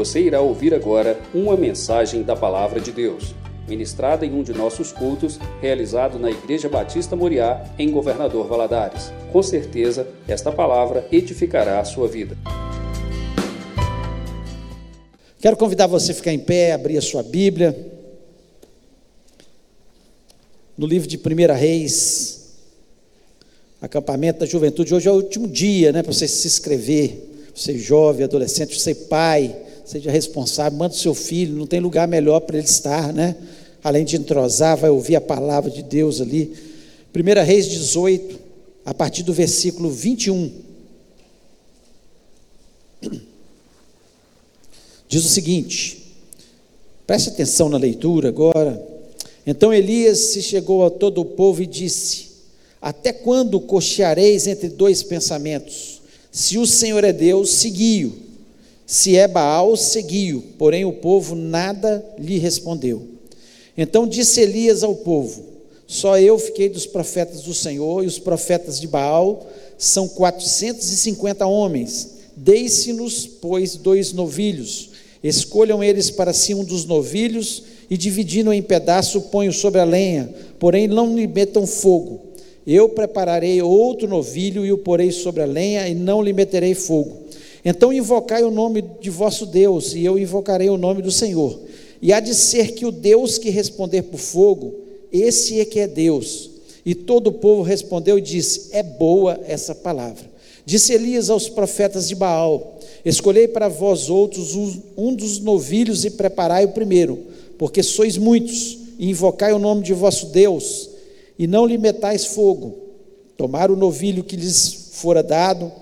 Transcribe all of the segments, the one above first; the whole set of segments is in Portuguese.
Você irá ouvir agora uma mensagem da Palavra de Deus, ministrada em um de nossos cultos, realizado na Igreja Batista Moriá, em Governador Valadares. Com certeza, esta palavra edificará a sua vida. Quero convidar você a ficar em pé, abrir a sua Bíblia. No livro de 1 Reis, acampamento da juventude. Hoje é o último dia, né, para você se inscrever. Você jovem, adolescente, você pai, seja responsável, manda o seu filho, não tem lugar melhor para ele estar, né? Além de entrosar, vai ouvir a palavra de Deus ali. 1 Reis 18, a partir do versículo 21. Diz o seguinte: preste atenção na leitura agora. Então Elias se chegou a todo o povo e disse: até quando cocheareis entre dois pensamentos? Se o Senhor é Deus, segui-o. Se é Baal, segui-o. Porém o povo nada lhe respondeu. Então disse Elias ao povo: Só eu fiquei dos profetas do Senhor, e os profetas de Baal são quatrocentos e cinquenta homens. Deixe-nos, pois, dois novilhos. Escolham eles para si um dos novilhos, e dividindo em pedaço, ponham sobre a lenha, porém não lhe metam fogo eu prepararei outro novilho e o porei sobre a lenha e não lhe meterei fogo. Então invocai o nome de vosso Deus e eu invocarei o nome do Senhor. E há de ser que o Deus que responder por fogo, esse é que é Deus. E todo o povo respondeu e disse: É boa essa palavra. Disse Elias aos profetas de Baal: Escolhei para vós outros um dos novilhos e preparai o primeiro, porque sois muitos, e invocai o nome de vosso Deus e não lhe metais fogo. Tomaram o novilho que lhes fora dado,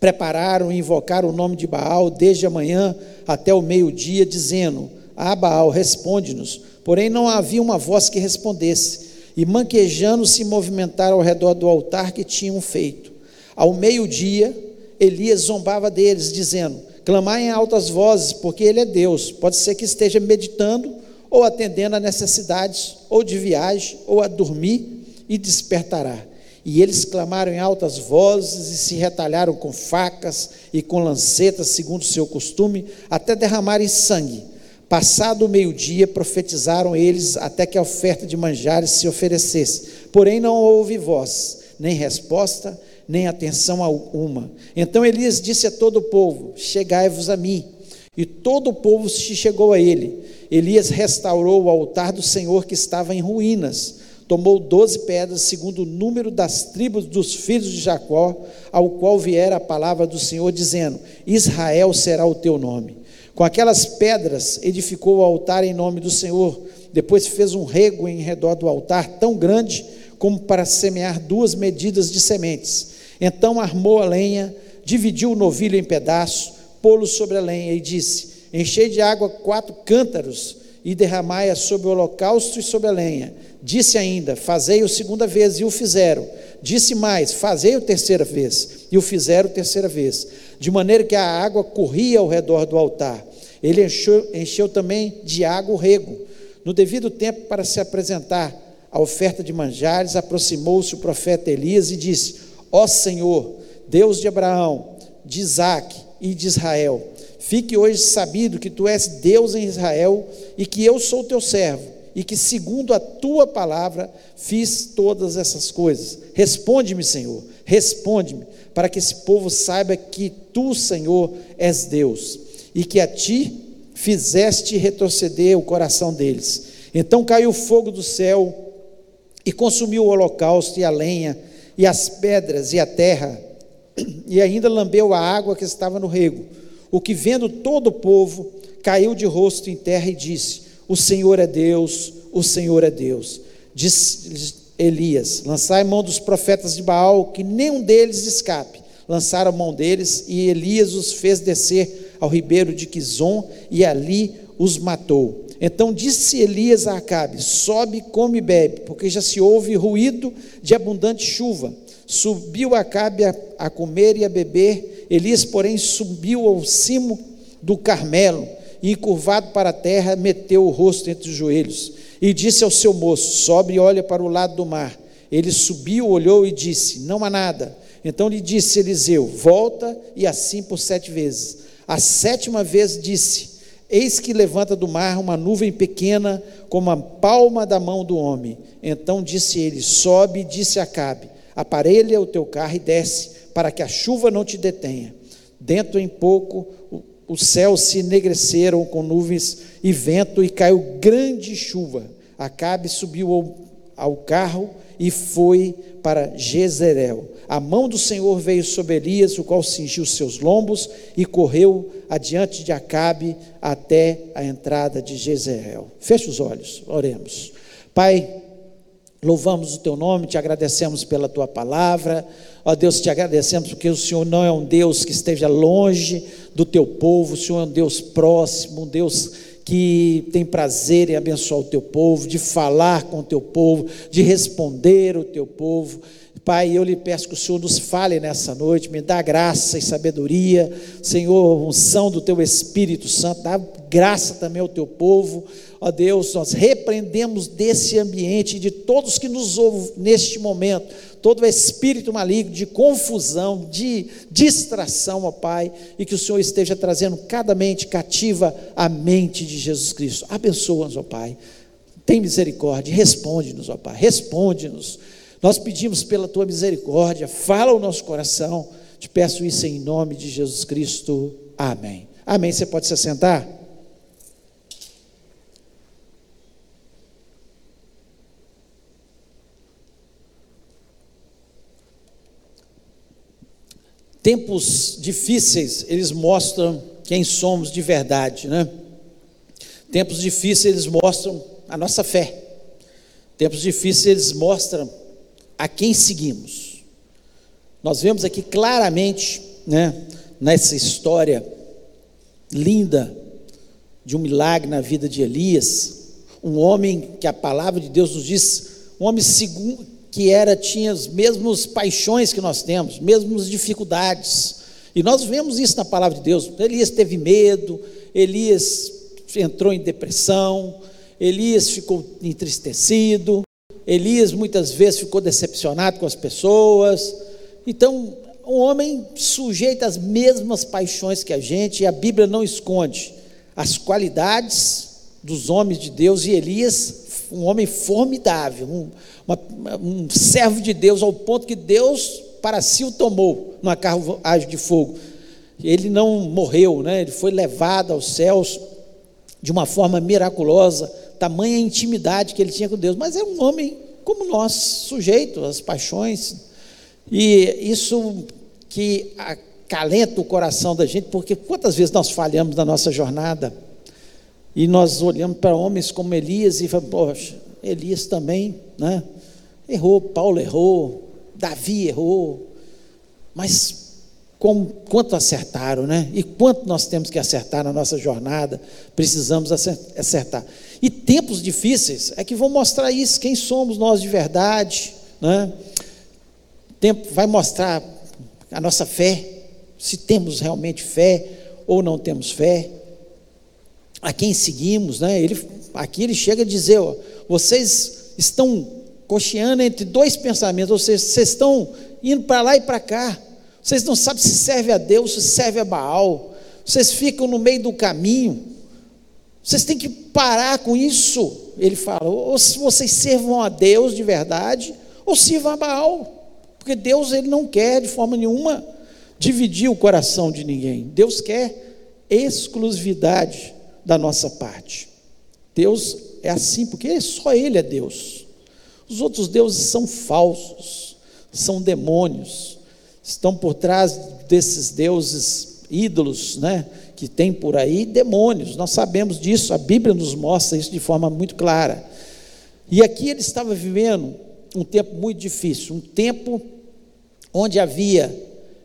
prepararam e invocaram o nome de Baal desde a manhã até o meio-dia, dizendo: Ah, Baal, responde-nos. Porém, não havia uma voz que respondesse. E manquejando se movimentaram ao redor do altar que tinham feito. Ao meio-dia, Elias zombava deles, dizendo: Clamai em altas vozes, porque ele é Deus. Pode ser que esteja meditando ou atendendo a necessidades, ou de viagem, ou a dormir, e despertará. E eles clamaram em altas vozes e se retalharam com facas e com lancetas, segundo seu costume, até derramarem sangue. Passado o meio-dia, profetizaram eles até que a oferta de manjares se oferecesse. Porém, não houve voz, nem resposta, nem atenção alguma. Então Elias disse a todo o povo: Chegai-vos a mim. E todo o povo se chegou a ele. Elias restaurou o altar do Senhor que estava em ruínas. Tomou doze pedras, segundo o número das tribos dos filhos de Jacó, ao qual viera a palavra do Senhor, dizendo: Israel será o teu nome. Com aquelas pedras edificou o altar em nome do Senhor. Depois fez um rego em redor do altar, tão grande como para semear duas medidas de sementes. Então armou a lenha, dividiu o novilho em pedaços, pô-lo sobre a lenha e disse: Enchei de água quatro cântaros e derramai-a sobre o holocausto e sobre a lenha. Disse ainda: Fazei-o segunda vez, e o fizeram. Disse mais: Fazei-o terceira vez, e o fizeram terceira vez. De maneira que a água corria ao redor do altar. Ele encheu, encheu também de água o rego. No devido tempo, para se apresentar a oferta de manjares, aproximou-se o profeta Elias e disse: Ó Senhor, Deus de Abraão, de Isaque e de Israel, Fique hoje sabido que tu és Deus em Israel e que eu sou teu servo e que, segundo a tua palavra, fiz todas essas coisas. Responde-me, Senhor, responde-me, para que esse povo saiba que tu, Senhor, és Deus e que a ti fizeste retroceder o coração deles. Então caiu fogo do céu e consumiu o holocausto e a lenha e as pedras e a terra, e ainda lambeu a água que estava no rego o que vendo todo o povo, caiu de rosto em terra e disse: O Senhor é Deus, o Senhor é Deus. Diz Elias: Lançai mão dos profetas de Baal, que nenhum deles escape. Lançaram mão deles, e Elias os fez descer ao ribeiro de Quizon, e ali os matou. Então disse Elias a Acabe: Sobe, come e bebe, porque já se ouve ruído de abundante chuva. Subiu Acabe a, a comer e a beber, Elias, porém, subiu ao cimo do Carmelo e, encurvado para a terra, meteu o rosto entre os joelhos e disse ao seu moço: Sobe e olha para o lado do mar. Ele subiu, olhou e disse: Não há nada. Então lhe disse Eliseu: Volta e assim por sete vezes. A sétima vez disse: Eis que levanta do mar uma nuvem pequena, como a palma da mão do homem. Então disse ele: Sobe, disse Acabe: Aparelha o teu carro e desce, para que a chuva não te detenha. Dentro em pouco, os céus se enegreceram com nuvens e vento, e caiu grande chuva. Acabe subiu ao, ao carro e foi para Jezreel. A mão do Senhor veio sobre Elias, o qual cingiu seus lombos e correu adiante de Acabe até a entrada de Jezreel. Feche os olhos, oremos. Pai, louvamos o teu nome, te agradecemos pela tua palavra. Ó Deus, te agradecemos porque o Senhor não é um Deus que esteja longe do teu povo, o Senhor é um Deus próximo, um Deus que tem prazer em abençoar o teu povo, de falar com o teu povo, de responder o teu povo. Pai, eu lhe peço que o Senhor nos fale nessa noite, me dá graça e sabedoria, Senhor, unção do teu Espírito Santo, dá graça também ao teu povo. Ó Deus, nós repreendemos desse ambiente, de todos que nos ouvem neste momento, todo espírito maligno de confusão, de distração, ó Pai, e que o Senhor esteja trazendo cada mente cativa à mente de Jesus Cristo. Abençoa-nos, ó Pai. Tem misericórdia, responde-nos, ó Pai, responde-nos. Nós pedimos pela tua misericórdia, fala o nosso coração. Te peço isso em nome de Jesus Cristo. Amém. Amém. Você pode se sentar? Tempos difíceis, eles mostram quem somos de verdade, né? Tempos difíceis, eles mostram a nossa fé. Tempos difíceis, eles mostram a quem seguimos. Nós vemos aqui claramente, né, nessa história linda de um milagre na vida de Elias, um homem que a palavra de Deus nos diz, um homem segundo, que era tinha as mesmas paixões que nós temos, mesmas dificuldades. E nós vemos isso na palavra de Deus. Elias teve medo, Elias entrou em depressão, Elias ficou entristecido, Elias muitas vezes ficou decepcionado com as pessoas. Então, um homem sujeito às mesmas paixões que a gente, e a Bíblia não esconde as qualidades dos homens de Deus, e Elias, um homem formidável, um, uma, um servo de Deus, ao ponto que Deus para si o tomou numa carruagem de fogo. Ele não morreu, né? ele foi levado aos céus de uma forma miraculosa, tamanha intimidade que ele tinha com Deus, mas é um homem como nós, sujeito às paixões, e isso que acalenta o coração da gente, porque quantas vezes nós falhamos na nossa jornada, e nós olhamos para homens como Elias e falamos, poxa, Elias também, né? Errou, Paulo errou, Davi errou, mas quanto acertaram, né? E quanto nós temos que acertar na nossa jornada, precisamos acertar. E tempos difíceis é que vão mostrar isso, quem somos nós de verdade, né? Tempo vai mostrar a nossa fé, se temos realmente fé ou não temos fé, a quem seguimos, né? Ele, aqui ele chega a dizer: ó, vocês estão cocheando entre dois pensamentos, ou seja, vocês estão indo para lá e para cá, vocês não sabem se serve a Deus, se serve a Baal, vocês ficam no meio do caminho, vocês têm que parar com isso. Ele fala: ou vocês servam a Deus de verdade, ou sirvam a Baal, porque Deus ele não quer de forma nenhuma dividir o coração de ninguém, Deus quer exclusividade da nossa parte. Deus é assim, porque só Ele é Deus. Os outros deuses são falsos, são demônios, estão por trás desses deuses ídolos, né, que tem por aí demônios. Nós sabemos disso, a Bíblia nos mostra isso de forma muito clara. E aqui ele estava vivendo um tempo muito difícil, um tempo onde havia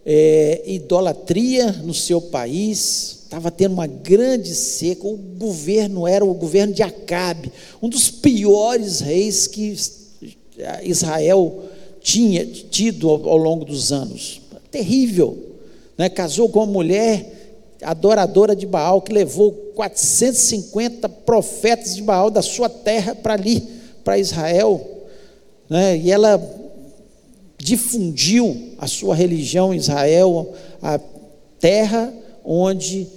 é, idolatria no seu país, estava tendo uma grande seca, o governo era o governo de Acabe, um dos piores reis que Israel tinha tido ao, ao longo dos anos. Terrível. Né? Casou com uma mulher adoradora de Baal, que levou 450 profetas de Baal da sua terra para ali, para Israel. Né? E ela difundiu a sua religião em Israel, a terra onde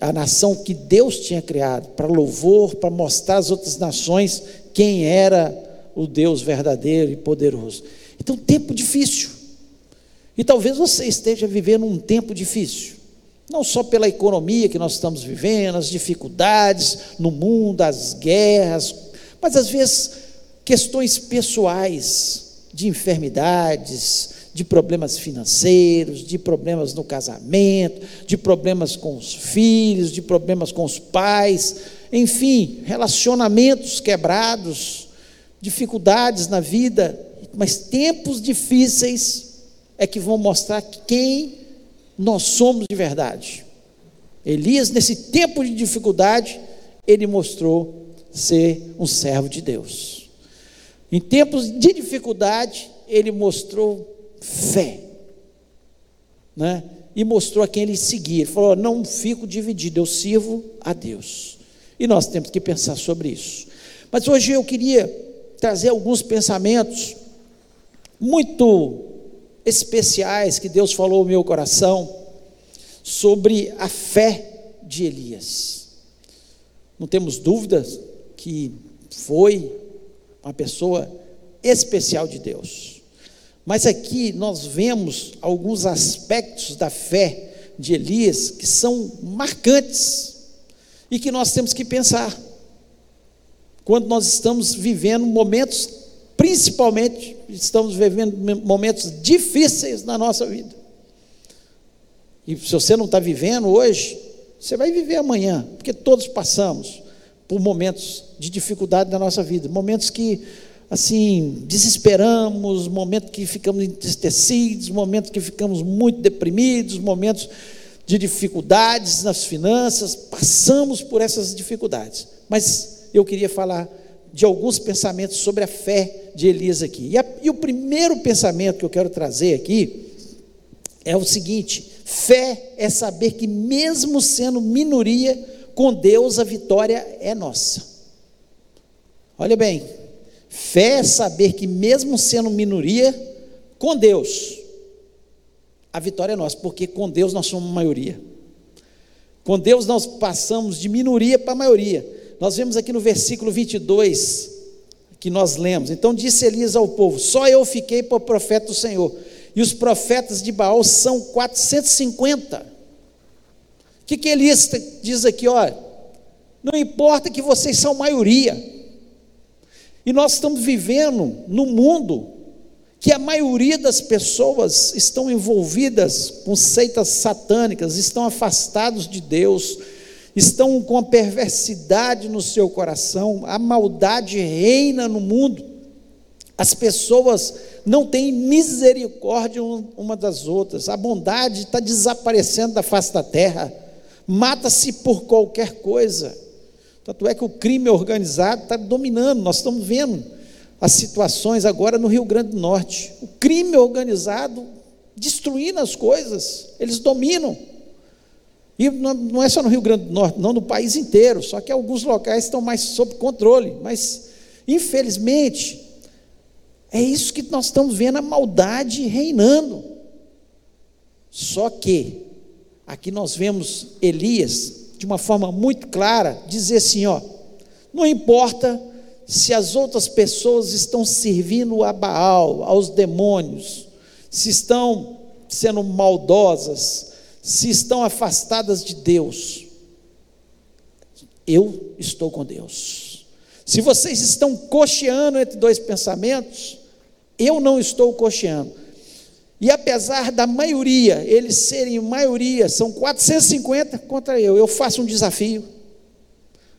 a nação que Deus tinha criado, para louvor, para mostrar às outras nações quem era o Deus verdadeiro e poderoso. Então, tempo difícil. E talvez você esteja vivendo um tempo difícil. Não só pela economia que nós estamos vivendo, as dificuldades no mundo, as guerras, mas às vezes questões pessoais, de enfermidades, de problemas financeiros, de problemas no casamento, de problemas com os filhos, de problemas com os pais, enfim, relacionamentos quebrados, dificuldades na vida, mas tempos difíceis é que vão mostrar quem nós somos de verdade. Elias, nesse tempo de dificuldade, ele mostrou ser um servo de Deus. Em tempos de dificuldade, ele mostrou fé. Né? E mostrou a quem ele seguia. Ele falou: Não fico dividido, eu sirvo a Deus. E nós temos que pensar sobre isso. Mas hoje eu queria trazer alguns pensamentos muito especiais que Deus falou no meu coração sobre a fé de Elias. Não temos dúvidas que foi uma pessoa especial de Deus. Mas aqui nós vemos alguns aspectos da fé de Elias que são marcantes e que nós temos que pensar. Quando nós estamos vivendo momentos, principalmente estamos vivendo momentos difíceis na nossa vida. E se você não está vivendo hoje, você vai viver amanhã, porque todos passamos por momentos de dificuldade na nossa vida, momentos que assim, desesperamos, momentos que ficamos entristecidos, momentos que ficamos muito deprimidos, momentos de dificuldades nas finanças, passamos por essas dificuldades. Mas eu queria falar de alguns pensamentos sobre a fé de Elias aqui. E, a, e o primeiro pensamento que eu quero trazer aqui é o seguinte: fé é saber que, mesmo sendo minoria, com Deus a vitória é nossa. Olha bem, Fé é saber que, mesmo sendo minoria, com Deus, a vitória é nossa, porque com Deus nós somos maioria. Com Deus nós passamos de minoria para maioria. Nós vemos aqui no versículo 22 que nós lemos. Então disse Elias ao povo: Só eu fiquei por profeta do Senhor, e os profetas de Baal são 450. O que, que Elias diz aqui? Olha, não importa que vocês são maioria, e nós estamos vivendo num mundo que a maioria das pessoas estão envolvidas com seitas satânicas, estão afastados de Deus, estão com a perversidade no seu coração, a maldade reina no mundo. As pessoas não têm misericórdia uma das outras, a bondade está desaparecendo da face da terra, mata-se por qualquer coisa. Tanto é que o crime organizado está dominando, nós estamos vendo as situações agora no Rio Grande do Norte. O crime organizado destruindo as coisas, eles dominam. E não é só no Rio Grande do Norte, não, no país inteiro, só que alguns locais estão mais sob controle. Mas, infelizmente, é isso que nós estamos vendo a maldade reinando. Só que, aqui nós vemos Elias de uma forma muito clara, dizer assim: ó, não importa se as outras pessoas estão servindo a Baal, aos demônios, se estão sendo maldosas, se estão afastadas de Deus, eu estou com Deus. Se vocês estão cocheando entre dois pensamentos, eu não estou cocheando. E apesar da maioria, eles serem maioria, são 450 contra eu, eu faço um desafio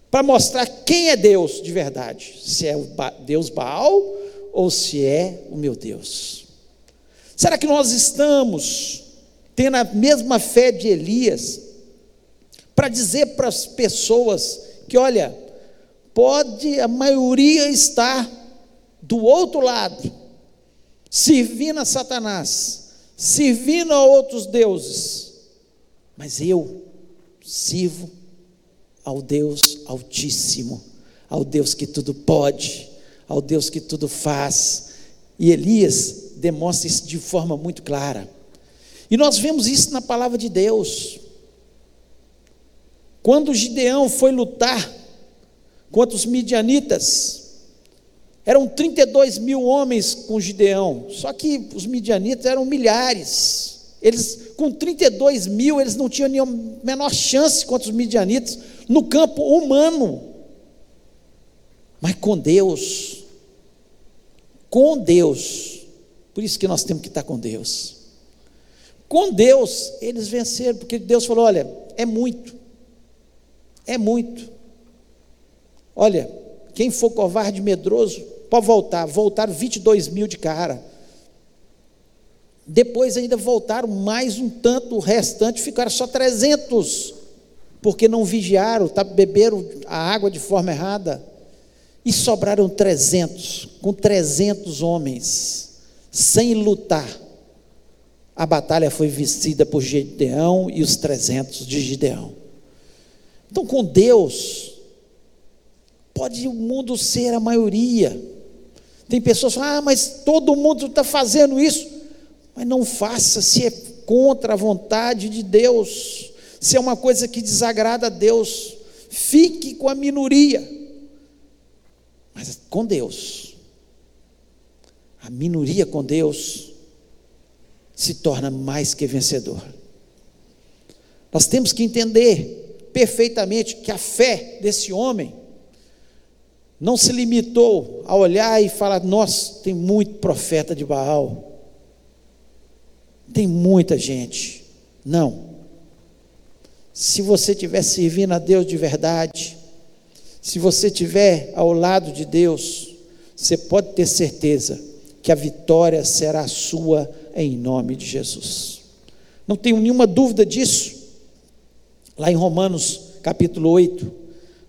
para mostrar quem é Deus de verdade: se é o Deus Baal ou se é o meu Deus. Será que nós estamos tendo a mesma fé de Elias para dizer para as pessoas que, olha, pode a maioria estar do outro lado, servindo a Satanás, servindo a outros deuses, mas eu sirvo ao Deus Altíssimo, ao Deus que tudo pode, ao Deus que tudo faz. E Elias demonstra isso de forma muito clara. E nós vemos isso na palavra de Deus. Quando Gideão foi lutar contra os midianitas, eram 32 mil homens com Gideão, só que os midianitas eram milhares. Eles, com 32 mil, eles não tinham nenhuma menor chance contra os midianitas no campo humano. Mas com Deus, com Deus, por isso que nós temos que estar com Deus. Com Deus, eles venceram, porque Deus falou: olha, é muito, é muito. Olha, quem for covarde medroso, pode voltar. Voltaram 22 mil de cara. Depois ainda voltaram mais um tanto, o restante ficaram só 300, porque não vigiaram, tá, beberam a água de forma errada. E sobraram 300, com 300 homens, sem lutar. A batalha foi vencida por Gideão e os 300 de Gideão. Então, com Deus, pode o mundo ser a maioria. Tem pessoas que falam, ah, mas todo mundo está fazendo isso. Mas não faça se é contra a vontade de Deus, se é uma coisa que desagrada a Deus. Fique com a minoria mas com Deus. A minoria com Deus se torna mais que vencedor. Nós temos que entender perfeitamente que a fé desse homem não se limitou a olhar e falar: nossa, tem muito profeta de Baal, tem muita gente. Não. Se você estiver servindo a Deus de verdade, se você estiver ao lado de Deus, você pode ter certeza que a vitória será sua em nome de Jesus. Não tenho nenhuma dúvida disso. Lá em Romanos capítulo 8,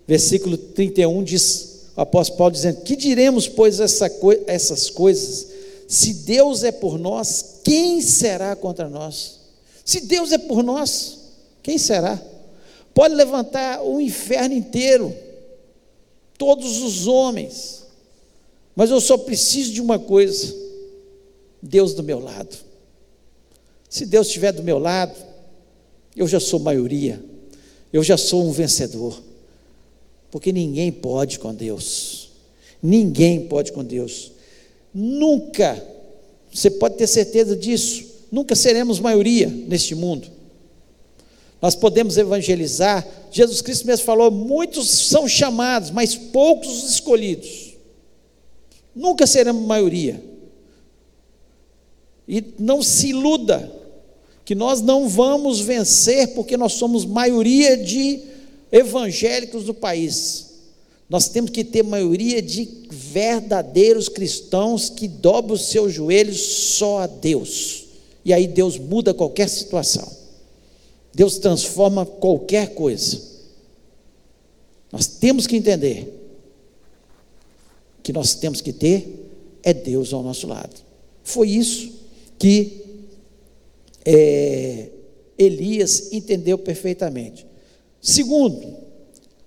versículo 31 diz, o apóstolo Paulo dizendo: Que diremos, pois, essa, essas coisas? Se Deus é por nós, quem será contra nós? Se Deus é por nós, quem será? Pode levantar o inferno inteiro, todos os homens. Mas eu só preciso de uma coisa: Deus do meu lado. Se Deus estiver do meu lado, eu já sou maioria, eu já sou um vencedor. Porque ninguém pode com Deus. Ninguém pode com Deus. Nunca, você pode ter certeza disso, nunca seremos maioria neste mundo. Nós podemos evangelizar. Jesus Cristo mesmo falou: muitos são chamados, mas poucos os escolhidos. Nunca seremos maioria. E não se iluda que nós não vamos vencer porque nós somos maioria de evangélicos do país. Nós temos que ter maioria de verdadeiros cristãos que dobram os seus joelhos só a Deus. E aí Deus muda qualquer situação. Deus transforma qualquer coisa. Nós temos que entender que nós temos que ter é Deus ao nosso lado. Foi isso que é, Elias entendeu perfeitamente. Segundo,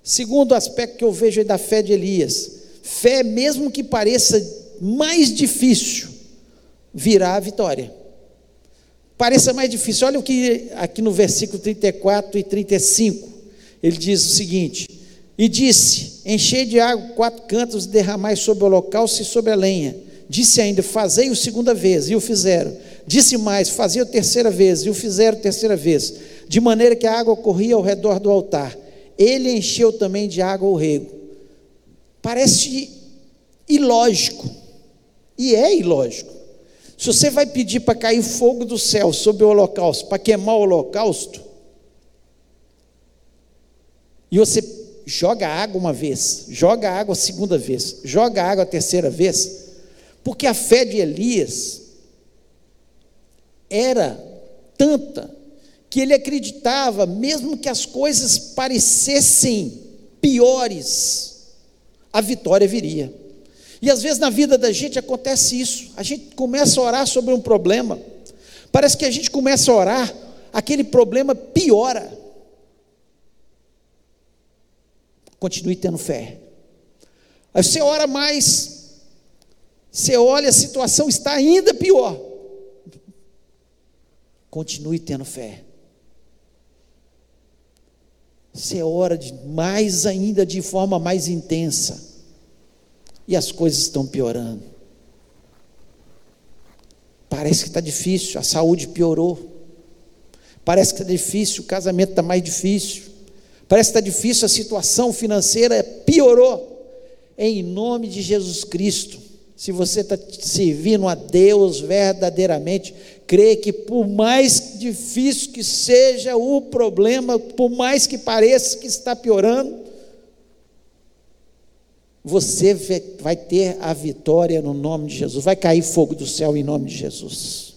segundo aspecto que eu vejo da fé de Elias, fé mesmo que pareça mais difícil, virá a vitória pareça mais difícil. Olha o que aqui no versículo 34 e 35, ele diz o seguinte: E disse: Enchei de água quatro cantos e derramai sobre o holocausto e sobre a lenha. Disse ainda: Fazei o segunda vez, e o fizeram. Disse mais: Fazei a terceira vez, e o fizeram a terceira vez. De maneira que a água corria ao redor do altar. Ele encheu também de água o rego. Parece ilógico, e é ilógico. Se você vai pedir para cair fogo do céu sobre o holocausto, para queimar o holocausto, e você joga água uma vez, joga água a segunda vez, joga água a terceira vez, porque a fé de Elias era tanta que ele acreditava, mesmo que as coisas parecessem piores, a vitória viria. E às vezes na vida da gente acontece isso. A gente começa a orar sobre um problema. Parece que a gente começa a orar, aquele problema piora. Continue tendo fé. Aí você ora mais, você olha, a situação está ainda pior. Continue tendo fé. Você ora de mais ainda de forma mais intensa. E as coisas estão piorando. Parece que está difícil, a saúde piorou. Parece que está difícil, o casamento está mais difícil. Parece que está difícil, a situação financeira piorou. Em nome de Jesus Cristo, se você está servindo a Deus verdadeiramente, crê que por mais difícil que seja o problema, por mais que pareça que está piorando, você vai ter a vitória no nome de Jesus. Vai cair fogo do céu em nome de Jesus.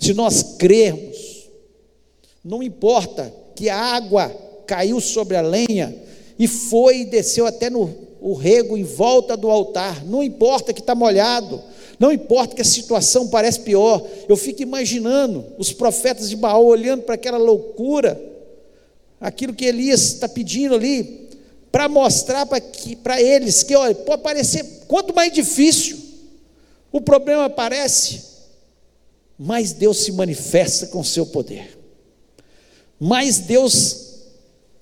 Se nós crermos, não importa que a água caiu sobre a lenha e foi e desceu até no o rego em volta do altar, não importa que está molhado, não importa que a situação parece pior, eu fico imaginando os profetas de Baal olhando para aquela loucura, aquilo que Elias está pedindo ali, para mostrar para eles que, olha, pode parecer, quanto mais difícil o problema parece, mais Deus se manifesta com o seu poder, mais Deus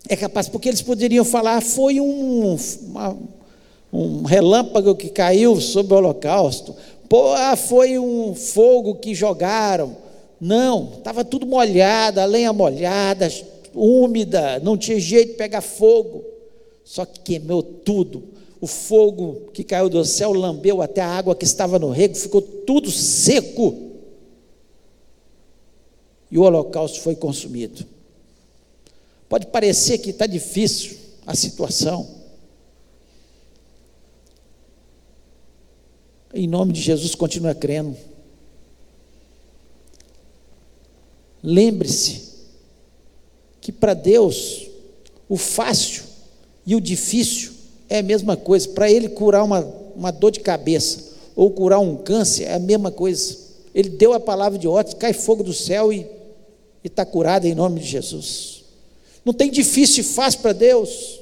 é capaz, porque eles poderiam falar, foi um, uma, um relâmpago que caiu sobre o holocausto, Pô, ah, foi um fogo que jogaram. Não, estava tudo molhado, a lenha molhada, úmida, não tinha jeito de pegar fogo. Só que queimou tudo. O fogo que caiu do céu lambeu até a água que estava no rego, ficou tudo seco. E o holocausto foi consumido. Pode parecer que está difícil a situação. Em nome de Jesus, continue crendo. Lembre-se que para Deus o fácil e o difícil é a mesma coisa. Para Ele curar uma, uma dor de cabeça ou curar um câncer é a mesma coisa. Ele deu a palavra de ordem, cai fogo do céu e está curado em nome de Jesus. Não tem difícil e fácil para Deus.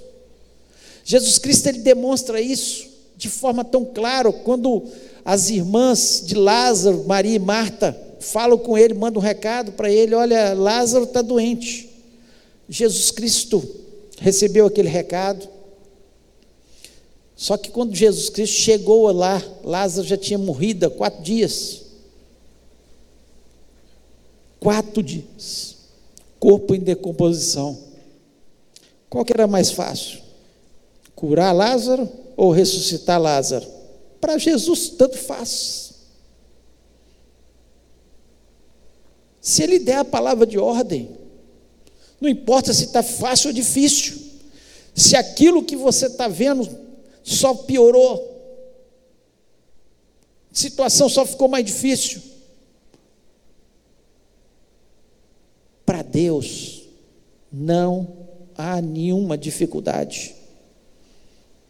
Jesus Cristo ele demonstra isso de forma tão clara quando as irmãs de Lázaro, Maria e Marta, falam com ele, mandam um recado para ele: olha, Lázaro está doente. Jesus Cristo recebeu aquele recado. Só que quando Jesus Cristo chegou lá, Lázaro já tinha morrido há quatro dias. Quatro dias. Corpo em decomposição. Qual que era mais fácil? Curar Lázaro ou ressuscitar Lázaro? Para Jesus, tanto faz. Se ele der a palavra de ordem, não importa se está fácil ou difícil, se aquilo que você está vendo só piorou, a situação só ficou mais difícil. Para Deus, não há nenhuma dificuldade.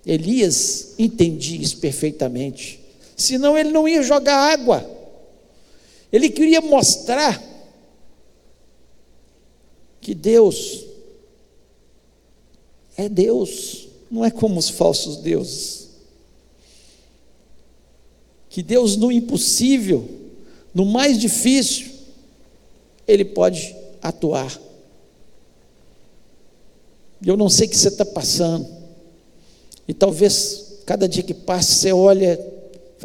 Elias entendia isso perfeitamente. Senão ele não ia jogar água. Ele queria mostrar que Deus é Deus, não é como os falsos deuses. Que Deus no impossível, no mais difícil, Ele pode atuar. Eu não sei o que você está passando. E talvez cada dia que passa você olha,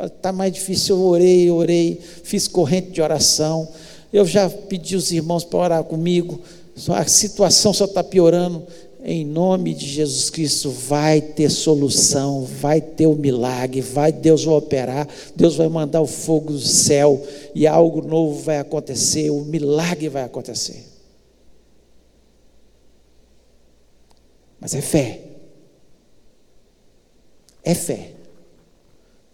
está mais difícil, eu orei, orei, fiz corrente de oração, eu já pedi os irmãos para orar comigo, a situação só está piorando. Em nome de Jesus Cristo, vai ter solução, vai ter o milagre, vai Deus vai operar, Deus vai mandar o fogo do céu e algo novo vai acontecer, o milagre vai acontecer. Mas é fé é fé.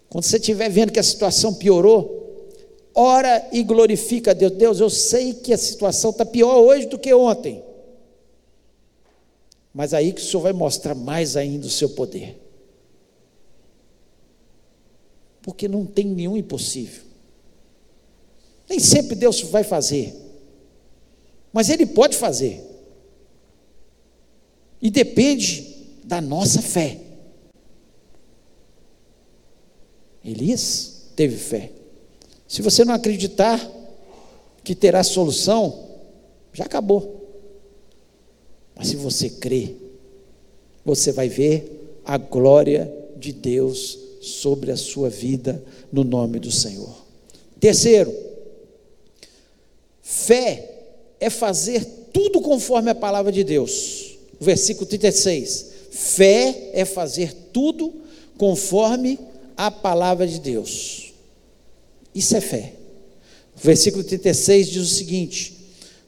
Quando você estiver vendo que a situação piorou, ora e glorifica a Deus. Deus, eu sei que a situação está pior hoje do que ontem. Mas aí que o Senhor vai mostrar mais ainda o seu poder. Porque não tem nenhum impossível. Nem sempre Deus vai fazer. Mas Ele pode fazer. E depende da nossa fé. Elias teve fé. Se você não acreditar, que terá solução, já acabou. Mas se você crê, você vai ver a glória de Deus sobre a sua vida no nome do Senhor. Terceiro, fé é fazer tudo conforme a palavra de Deus. Versículo 36. Fé é fazer tudo conforme a palavra de Deus. Isso é fé. Versículo 36 diz o seguinte: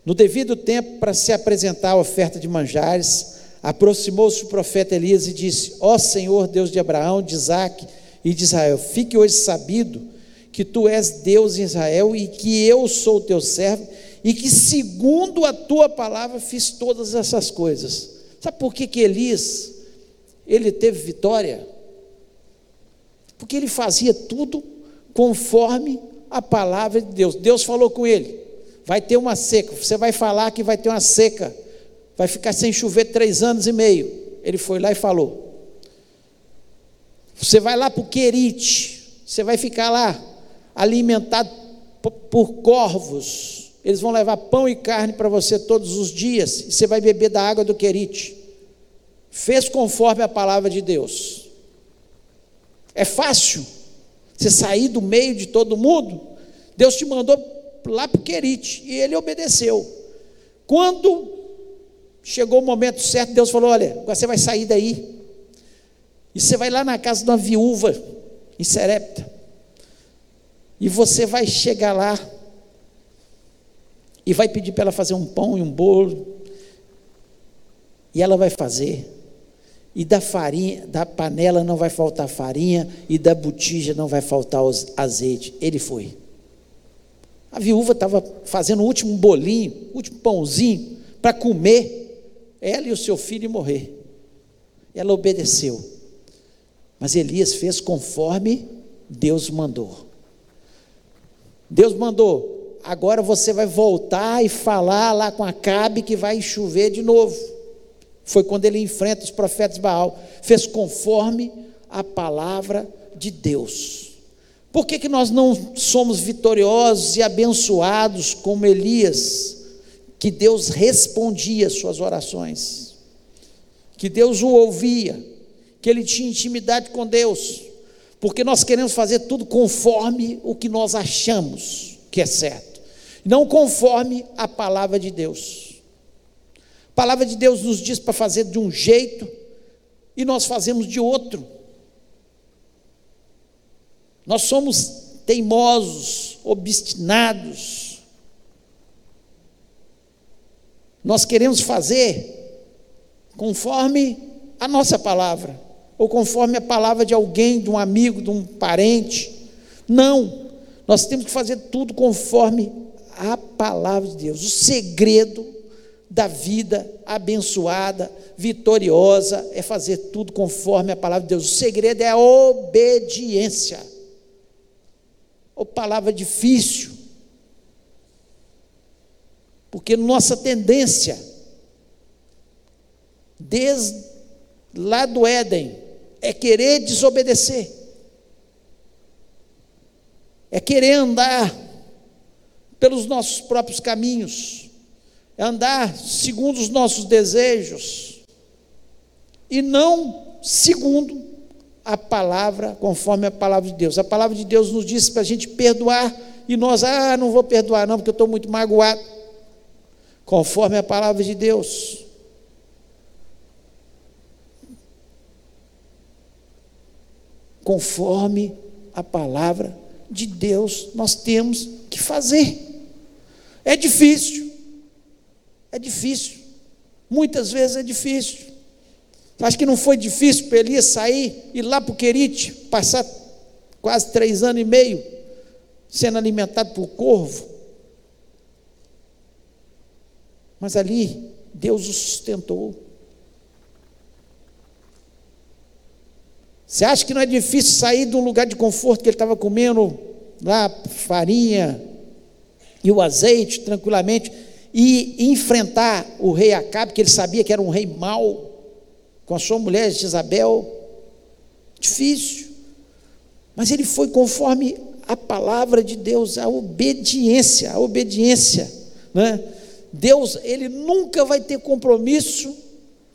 No devido tempo, para se apresentar a oferta de manjares, aproximou-se o profeta Elias e disse: Ó Senhor, Deus de Abraão, de Isaac e de Israel, fique hoje sabido que tu és Deus em Israel e que eu sou teu servo e que segundo a tua palavra fiz todas essas coisas. Sabe por que que Elias ele teve vitória? Porque ele fazia tudo conforme a palavra de Deus. Deus falou com ele: vai ter uma seca. Você vai falar que vai ter uma seca. Vai ficar sem chover três anos e meio. Ele foi lá e falou. Você vai lá para o Querite. Você vai ficar lá alimentado por corvos. Eles vão levar pão e carne para você todos os dias. E você vai beber da água do Querite. Fez conforme a palavra de Deus. É fácil você sair do meio de todo mundo. Deus te mandou lá para Querite e ele obedeceu. Quando chegou o momento certo, Deus falou: Olha, agora você vai sair daí. E você vai lá na casa de uma viúva em Serepta. E você vai chegar lá e vai pedir para ela fazer um pão e um bolo. E ela vai fazer e da farinha, da panela não vai faltar farinha, e da botija não vai faltar azeite. Ele foi. A viúva estava fazendo o último bolinho, o último pãozinho, para comer, ela e o seu filho morrer. Ela obedeceu. Mas Elias fez conforme Deus mandou. Deus mandou, agora você vai voltar e falar lá com Acabe que vai chover de novo. Foi quando ele enfrenta os profetas Baal, fez conforme a palavra de Deus. Por que, que nós não somos vitoriosos e abençoados como Elias, que Deus respondia suas orações, que Deus o ouvia, que ele tinha intimidade com Deus, porque nós queremos fazer tudo conforme o que nós achamos que é certo, não conforme a palavra de Deus. Palavra de Deus nos diz para fazer de um jeito e nós fazemos de outro. Nós somos teimosos, obstinados. Nós queremos fazer conforme a nossa palavra, ou conforme a palavra de alguém, de um amigo, de um parente. Não, nós temos que fazer tudo conforme a palavra de Deus. O segredo da vida abençoada, vitoriosa, é fazer tudo conforme a palavra de Deus. O segredo é a obediência. Ou palavra difícil. Porque nossa tendência, desde lá do Éden, é querer desobedecer, é querer andar pelos nossos próprios caminhos andar segundo os nossos desejos e não segundo a palavra, conforme a palavra de Deus. A palavra de Deus nos diz para a gente perdoar e nós, ah, não vou perdoar, não, porque eu estou muito magoado. Conforme a palavra de Deus. Conforme a palavra de Deus, nós temos que fazer. É difícil. É difícil. Muitas vezes é difícil. Acho que não foi difícil para Elias sair, ir lá para o Querite, passar quase três anos e meio sendo alimentado por corvo. Mas ali Deus o sustentou. Você acha que não é difícil sair de um lugar de conforto que ele estava comendo lá farinha e o azeite tranquilamente e enfrentar o rei Acabe, que ele sabia que era um rei mau, com a sua mulher Isabel, difícil. Mas ele foi conforme a palavra de Deus, a obediência, a obediência, né? Deus, ele nunca vai ter compromisso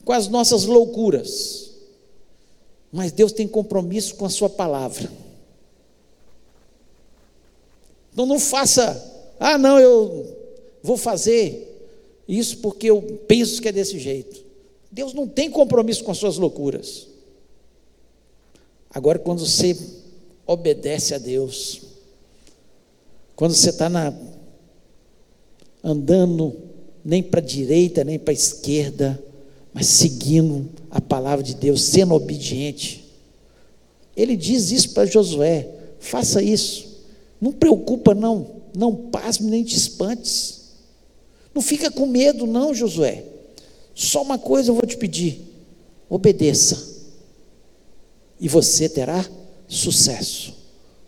com as nossas loucuras. Mas Deus tem compromisso com a sua palavra. Então não faça, ah, não, eu vou fazer isso porque eu penso que é desse jeito. Deus não tem compromisso com as suas loucuras. Agora, quando você obedece a Deus, quando você está andando nem para a direita, nem para a esquerda, mas seguindo a palavra de Deus, sendo obediente. Ele diz isso para Josué: faça isso. Não preocupa, não. Não pasme nem te espantes. Não fica com medo, não, Josué. Só uma coisa eu vou te pedir: obedeça. E você terá sucesso.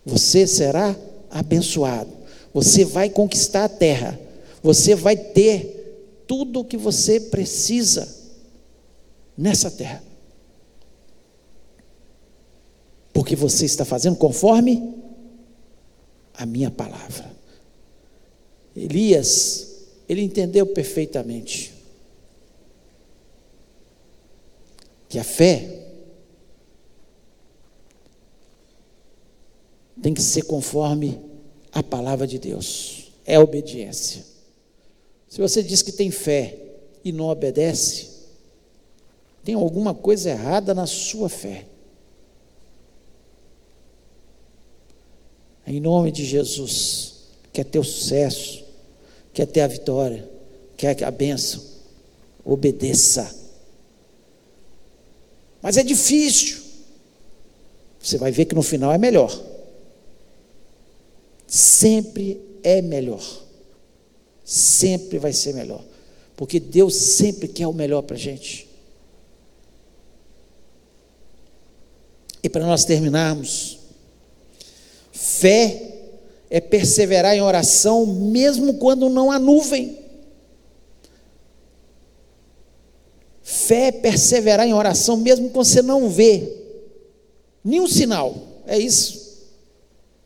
Você será abençoado. Você vai conquistar a terra. Você vai ter tudo o que você precisa nessa terra. Porque você está fazendo conforme a minha palavra. Elias, ele entendeu perfeitamente que a fé tem que ser conforme a palavra de Deus, é obediência. Se você diz que tem fé e não obedece, tem alguma coisa errada na sua fé. Em nome de Jesus, quer ter o sucesso, quer ter a vitória, quer a bênção, obedeça. Mas é difícil. Você vai ver que no final é melhor. Sempre é melhor. Sempre vai ser melhor. Porque Deus sempre quer o melhor para a gente. E para nós terminarmos, fé é perseverar em oração mesmo quando não há nuvem. Fé é perseverar em oração mesmo quando você não vê nenhum sinal. É isso.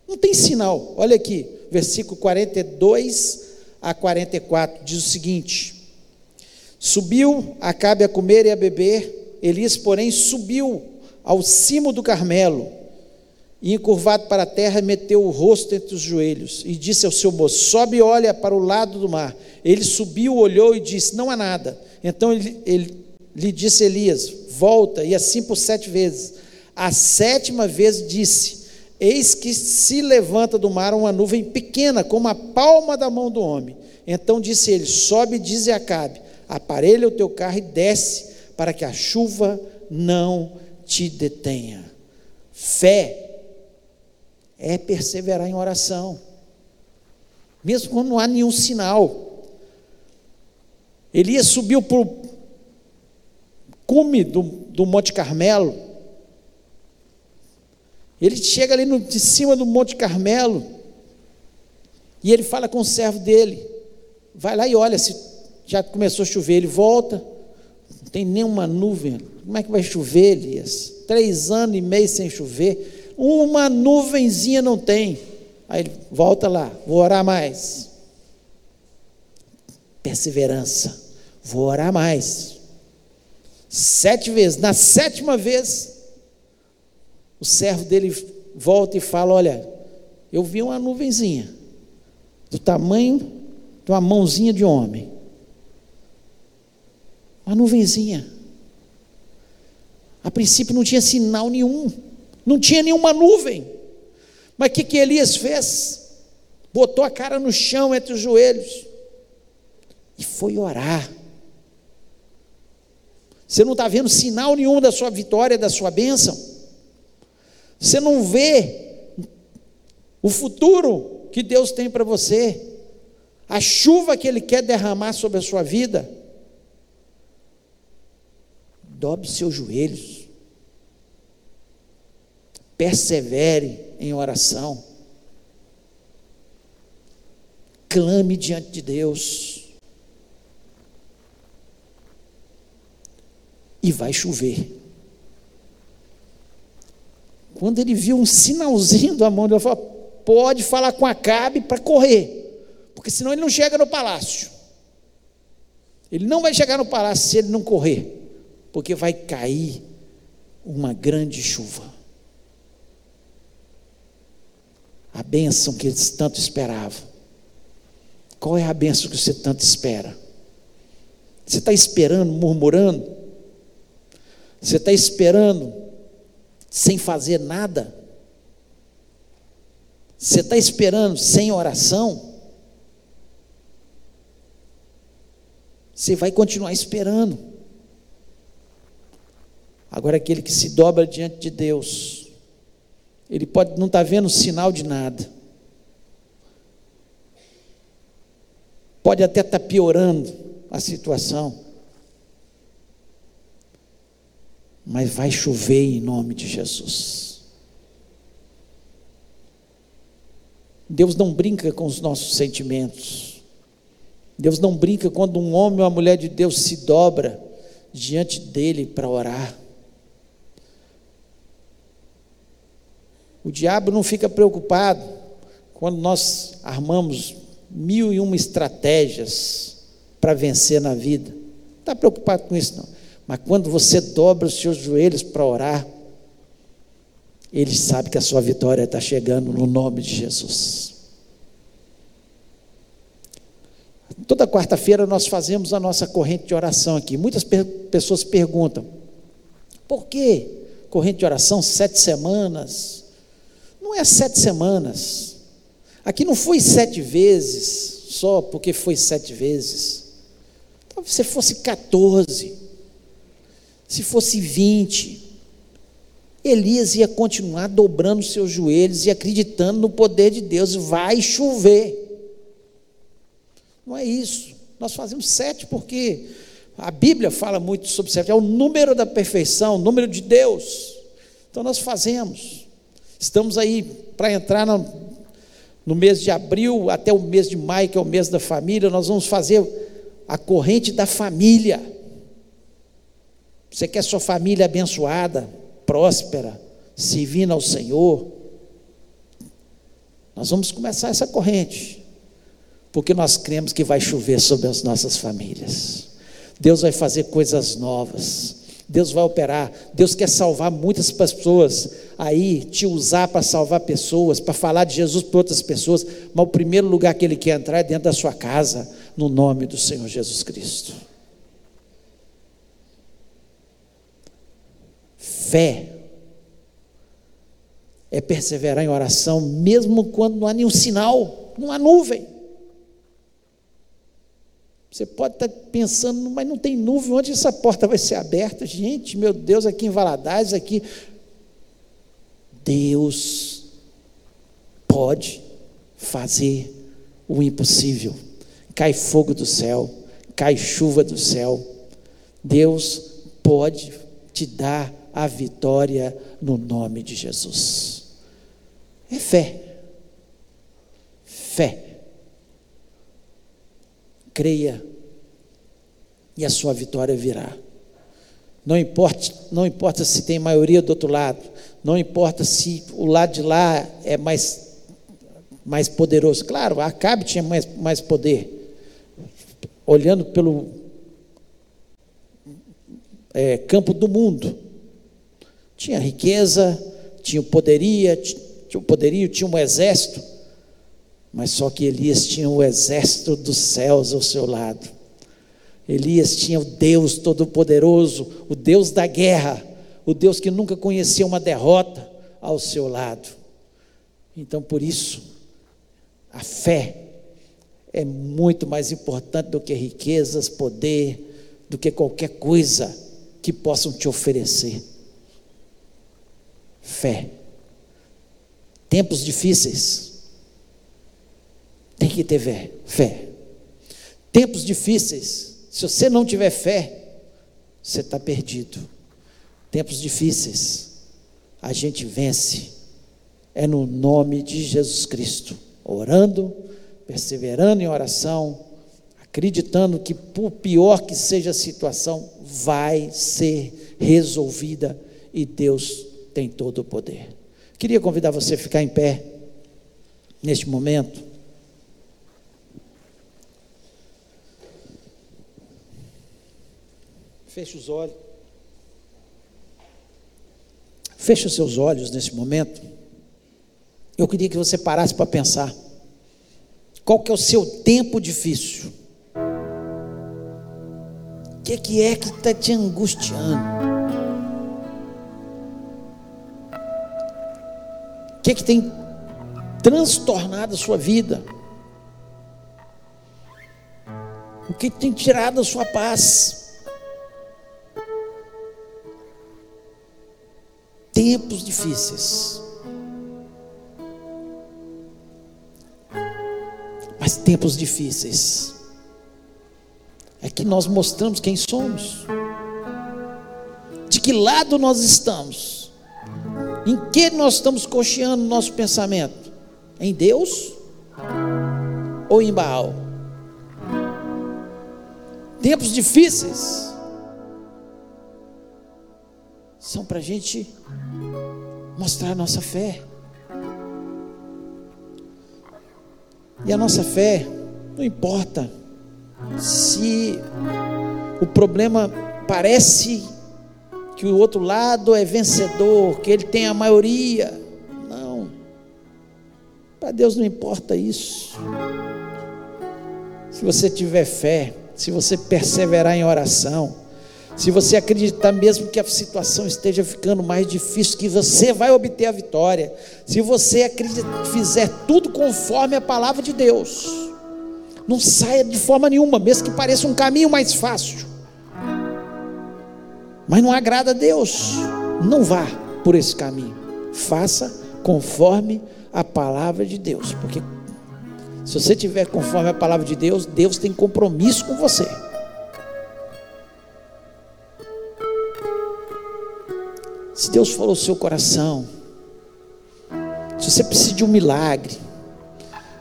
Não tem sinal. Olha aqui, versículo 42 a 44 diz o seguinte: Subiu Acabe a comer e a beber, Elias, porém, subiu ao cimo do Carmelo, e encurvado para a terra, meteu o rosto entre os joelhos, e disse ao seu moço: Sobe e olha para o lado do mar. Ele subiu, olhou e disse: Não há nada. Então ele, ele lhe disse Elias: Volta, e assim por sete vezes. A sétima vez disse: Eis que se levanta do mar uma nuvem pequena, como a palma da mão do homem. Então disse ele: Sobe e diz a Acabe: Aparelha o teu carro e desce, para que a chuva não te detenha. Fé é perseverar em oração, mesmo quando não há nenhum sinal. Elias subiu para o cume do, do Monte Carmelo. Ele chega ali no, de cima do Monte Carmelo e ele fala com o servo dele: vai lá e olha se já começou a chover. Ele volta, não tem nenhuma nuvem. Como é que vai chover, Elias? Três anos e meio sem chover. Uma nuvenzinha não tem. Aí ele volta lá, vou orar mais. Perseverança. Vou orar mais. Sete vezes. Na sétima vez, o servo dele volta e fala: Olha, eu vi uma nuvenzinha, do tamanho de uma mãozinha de homem. Uma nuvenzinha. A princípio não tinha sinal nenhum, não tinha nenhuma nuvem. Mas o que, que Elias fez? Botou a cara no chão entre os joelhos e foi orar. Você não está vendo sinal nenhum da sua vitória, da sua bênção. Você não vê o futuro que Deus tem para você, a chuva que Ele quer derramar sobre a sua vida dobre seus joelhos, persevere em oração, clame diante de Deus, e vai chover. Quando ele viu um sinalzinho da mão, ele falou: pode falar com Acabe para correr, porque senão ele não chega no palácio. Ele não vai chegar no palácio se ele não correr, porque vai cair uma grande chuva. A bênção que eles tanto esperavam. Qual é a bênção que você tanto espera? Você está esperando, murmurando? Você está esperando sem fazer nada? Você está esperando sem oração? Você vai continuar esperando. Agora, aquele que se dobra diante de Deus, ele pode não estar tá vendo sinal de nada, pode até estar tá piorando a situação, mas vai chover em nome de Jesus. Deus não brinca com os nossos sentimentos. Deus não brinca quando um homem ou uma mulher de Deus se dobra diante dele para orar. O diabo não fica preocupado quando nós armamos mil e uma estratégias para vencer na vida. Não está preocupado com isso, não. Mas quando você dobra os seus joelhos para orar, ele sabe que a sua vitória está chegando no nome de Jesus. Toda quarta-feira nós fazemos a nossa corrente de oração aqui. Muitas pessoas perguntam: por que corrente de oração sete semanas? Não é sete semanas. Aqui não foi sete vezes, só porque foi sete vezes. Talvez se fosse 14 se fosse 20, Elias ia continuar dobrando seus joelhos e acreditando no poder de Deus. Vai chover. Não é isso. Nós fazemos sete porque a Bíblia fala muito sobre sete. É o número da perfeição, o número de Deus. Então nós fazemos. Estamos aí para entrar no, no mês de abril até o mês de maio, que é o mês da família. Nós vamos fazer a corrente da família. Você quer sua família abençoada, próspera, servindo ao Senhor? Nós vamos começar essa corrente, porque nós cremos que vai chover sobre as nossas famílias. Deus vai fazer coisas novas. Deus vai operar. Deus quer salvar muitas pessoas aí, te usar para salvar pessoas, para falar de Jesus para outras pessoas. Mas o primeiro lugar que Ele quer entrar é dentro da sua casa, no nome do Senhor Jesus Cristo. Fé é perseverar em oração, mesmo quando não há nenhum sinal, não há nuvem. Você pode estar pensando, mas não tem nuvem, onde essa porta vai ser aberta? Gente, meu Deus, aqui em Valadares, aqui. Deus pode fazer o impossível. Cai fogo do céu, cai chuva do céu. Deus pode te dar a vitória no nome de Jesus. É fé. Fé. Creia e a sua vitória virá. Não importa, não importa se tem maioria do outro lado, não importa se o lado de lá é mais mais poderoso. Claro, Acabe tinha mais, mais poder. Olhando pelo é, campo do mundo, tinha riqueza, tinha poderia, tinha poderio, tinha um exército, mas só que Elias tinha o exército dos céus ao seu lado. Elias tinha o Deus Todo-Poderoso, o Deus da guerra, o Deus que nunca conhecia uma derrota ao seu lado. Então, por isso, a fé é muito mais importante do que riquezas, poder, do que qualquer coisa que possam te oferecer fé. Tempos difíceis, tem que ter fé. Tempos difíceis, se você não tiver fé, você está perdido. Tempos difíceis, a gente vence, é no nome de Jesus Cristo, orando, perseverando em oração, acreditando que, por pior que seja a situação, vai ser resolvida e Deus tem todo o poder. Queria convidar você a ficar em pé. neste momento. Feche os olhos. Feche os seus olhos nesse momento. Eu queria que você parasse para pensar. Qual que é o seu tempo difícil? O que, que é que está te angustiando? O que, que tem transtornado a sua vida? O que tem tirado a sua paz? Tempos difíceis. Mas tempos difíceis. É que nós mostramos quem somos. De que lado nós estamos? Em que nós estamos cocheando nosso pensamento? Em Deus ou em Baal? Tempos difíceis são para a gente mostrar a nossa fé. E a nossa fé, não importa se o problema parece que o outro lado é vencedor, que ele tem a maioria. Não. Para Deus não importa isso. Se você tiver fé, se você perseverar em oração, se você acreditar mesmo que a situação esteja ficando mais difícil, que você vai obter a vitória, se você acreditar, fizer tudo conforme a palavra de Deus, não saia de forma nenhuma, mesmo que pareça um caminho mais fácil, mas não agrada a Deus, não vá por esse caminho, faça conforme a palavra de Deus, porque se você tiver conforme a palavra de Deus, Deus tem compromisso com você. Se Deus falou o seu coração, se você precisa de um milagre,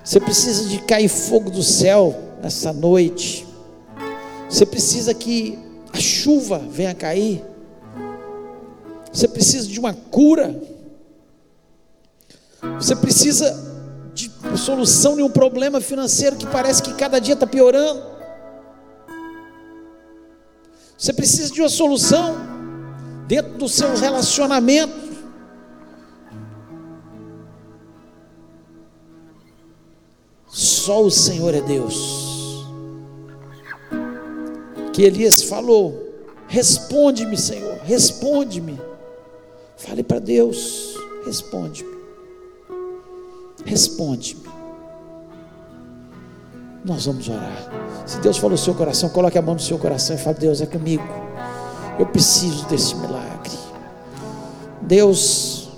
você precisa de cair fogo do céu nessa noite, você precisa que a chuva venha cair, você precisa de uma cura, você precisa de solução de um problema financeiro que parece que cada dia está piorando, você precisa de uma solução dentro do seu relacionamento. Só o Senhor é Deus. Que Elias falou: Responde-me, Senhor, responde-me. Fale para Deus: Responde-me. Responde-me. Nós vamos orar. Se Deus falou no seu coração, coloque a mão no seu coração e fale: Deus é comigo. Eu preciso desse milagre. Deus,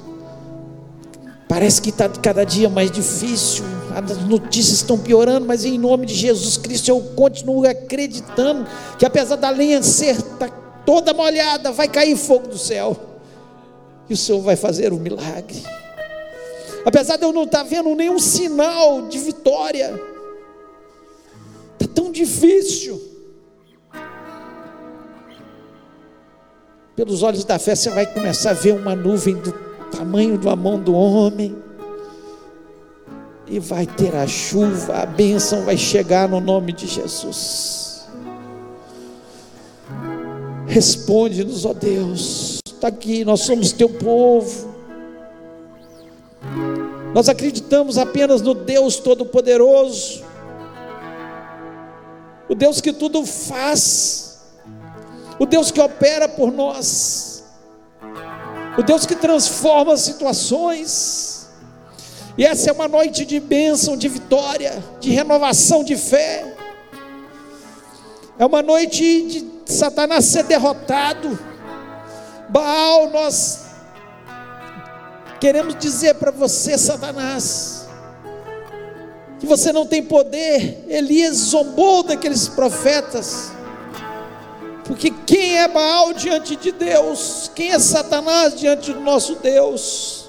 parece que está cada dia mais difícil, as notícias estão piorando, mas em nome de Jesus Cristo eu continuo acreditando que apesar da lenha ser tá toda molhada, vai cair fogo do céu e o Senhor vai fazer um milagre. Apesar de eu não estar tá vendo nenhum sinal de vitória, está tão difícil. Pelos olhos da fé, você vai começar a ver uma nuvem do tamanho uma mão do homem. E vai ter a chuva, a bênção vai chegar no nome de Jesus. Responde-nos, ó Deus. Está aqui, nós somos teu povo. Nós acreditamos apenas no Deus Todo-Poderoso, o Deus que tudo faz o Deus que opera por nós, o Deus que transforma situações. E essa é uma noite de bênção, de vitória, de renovação de fé. É uma noite de Satanás ser derrotado. Baal, nós queremos dizer para você, Satanás, que você não tem poder. Elias zombou daqueles profetas. Porque quem é Baal diante de Deus? Quem é Satanás diante do nosso Deus?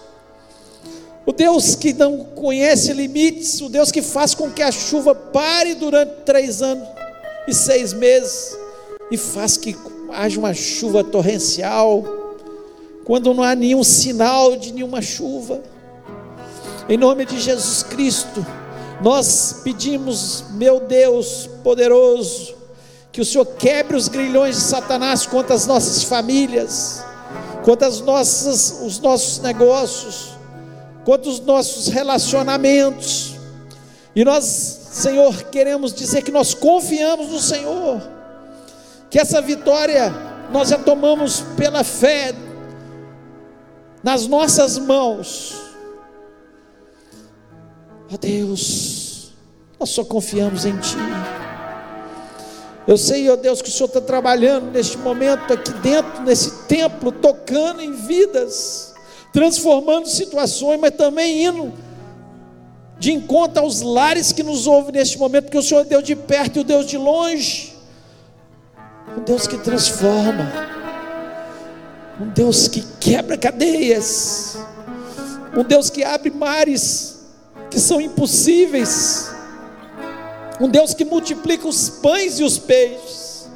O Deus que não conhece limites, o Deus que faz com que a chuva pare durante três anos e seis meses, e faz que haja uma chuva torrencial, quando não há nenhum sinal de nenhuma chuva. Em nome de Jesus Cristo, nós pedimos, meu Deus poderoso, que o Senhor quebre os grilhões de Satanás contra as nossas famílias, contra as nossas, os nossos negócios, contra os nossos relacionamentos. E nós, Senhor, queremos dizer que nós confiamos no Senhor, que essa vitória nós já tomamos pela fé nas nossas mãos. Ó oh Deus, nós só confiamos em Ti. Eu sei, ó Deus, que o Senhor está trabalhando neste momento aqui dentro, nesse templo, tocando em vidas, transformando situações, mas também indo de encontro aos lares que nos ouvem neste momento, porque o Senhor é Deus de perto e o Deus de longe, um Deus que transforma, um Deus que quebra cadeias, um Deus que abre mares que são impossíveis, um Deus que multiplica os pães e os peixes.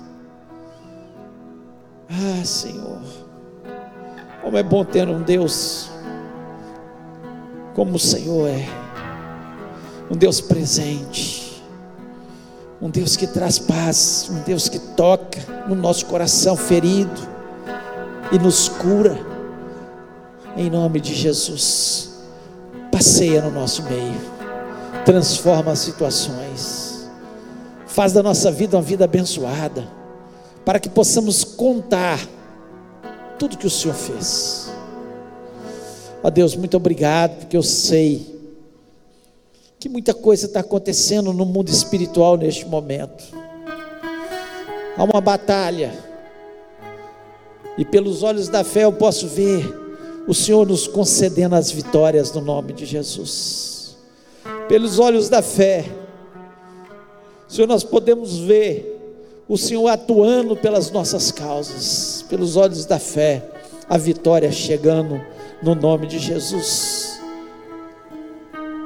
Ah, Senhor, como é bom ter um Deus como o Senhor é, um Deus presente, um Deus que traz paz, um Deus que toca no nosso coração ferido e nos cura, em nome de Jesus passeia no nosso meio, transforma as situações, faz da nossa vida uma vida abençoada, para que possamos contar tudo que o Senhor fez. Ó Deus, muito obrigado, porque eu sei que muita coisa está acontecendo no mundo espiritual neste momento. Há uma batalha, e pelos olhos da fé eu posso ver o Senhor nos concedendo as vitórias no nome de Jesus. Pelos olhos da fé, Senhor, nós podemos ver o Senhor atuando pelas nossas causas, pelos olhos da fé, a vitória chegando no nome de Jesus.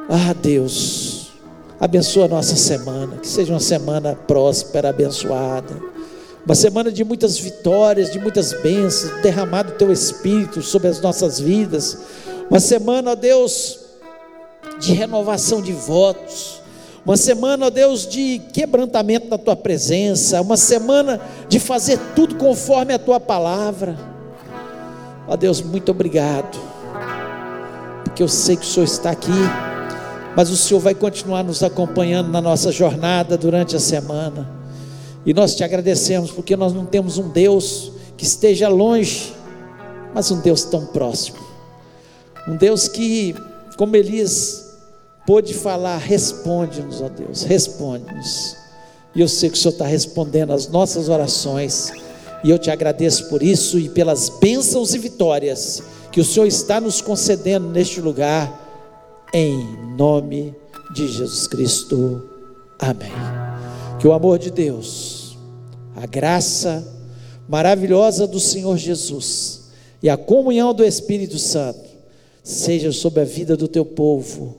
Ah, Deus, abençoa a nossa semana, que seja uma semana próspera, abençoada uma semana de muitas vitórias, de muitas bênçãos, derramado o teu Espírito sobre as nossas vidas. Uma semana, ó Deus, de renovação de votos. Uma semana, ó Deus, de quebrantamento da tua presença. Uma semana de fazer tudo conforme a tua palavra. Ó Deus, muito obrigado. Porque eu sei que o Senhor está aqui. Mas o Senhor vai continuar nos acompanhando na nossa jornada durante a semana. E nós te agradecemos porque nós não temos um Deus que esteja longe, mas um Deus tão próximo. Um Deus que, como Elias pôde falar, responde-nos, ó Deus, responde-nos. E eu sei que o Senhor está respondendo às nossas orações. E eu te agradeço por isso e pelas bênçãos e vitórias que o Senhor está nos concedendo neste lugar, em nome de Jesus Cristo. Amém. Que o amor de Deus, a graça maravilhosa do Senhor Jesus e a comunhão do Espírito Santo seja sobre a vida do teu povo,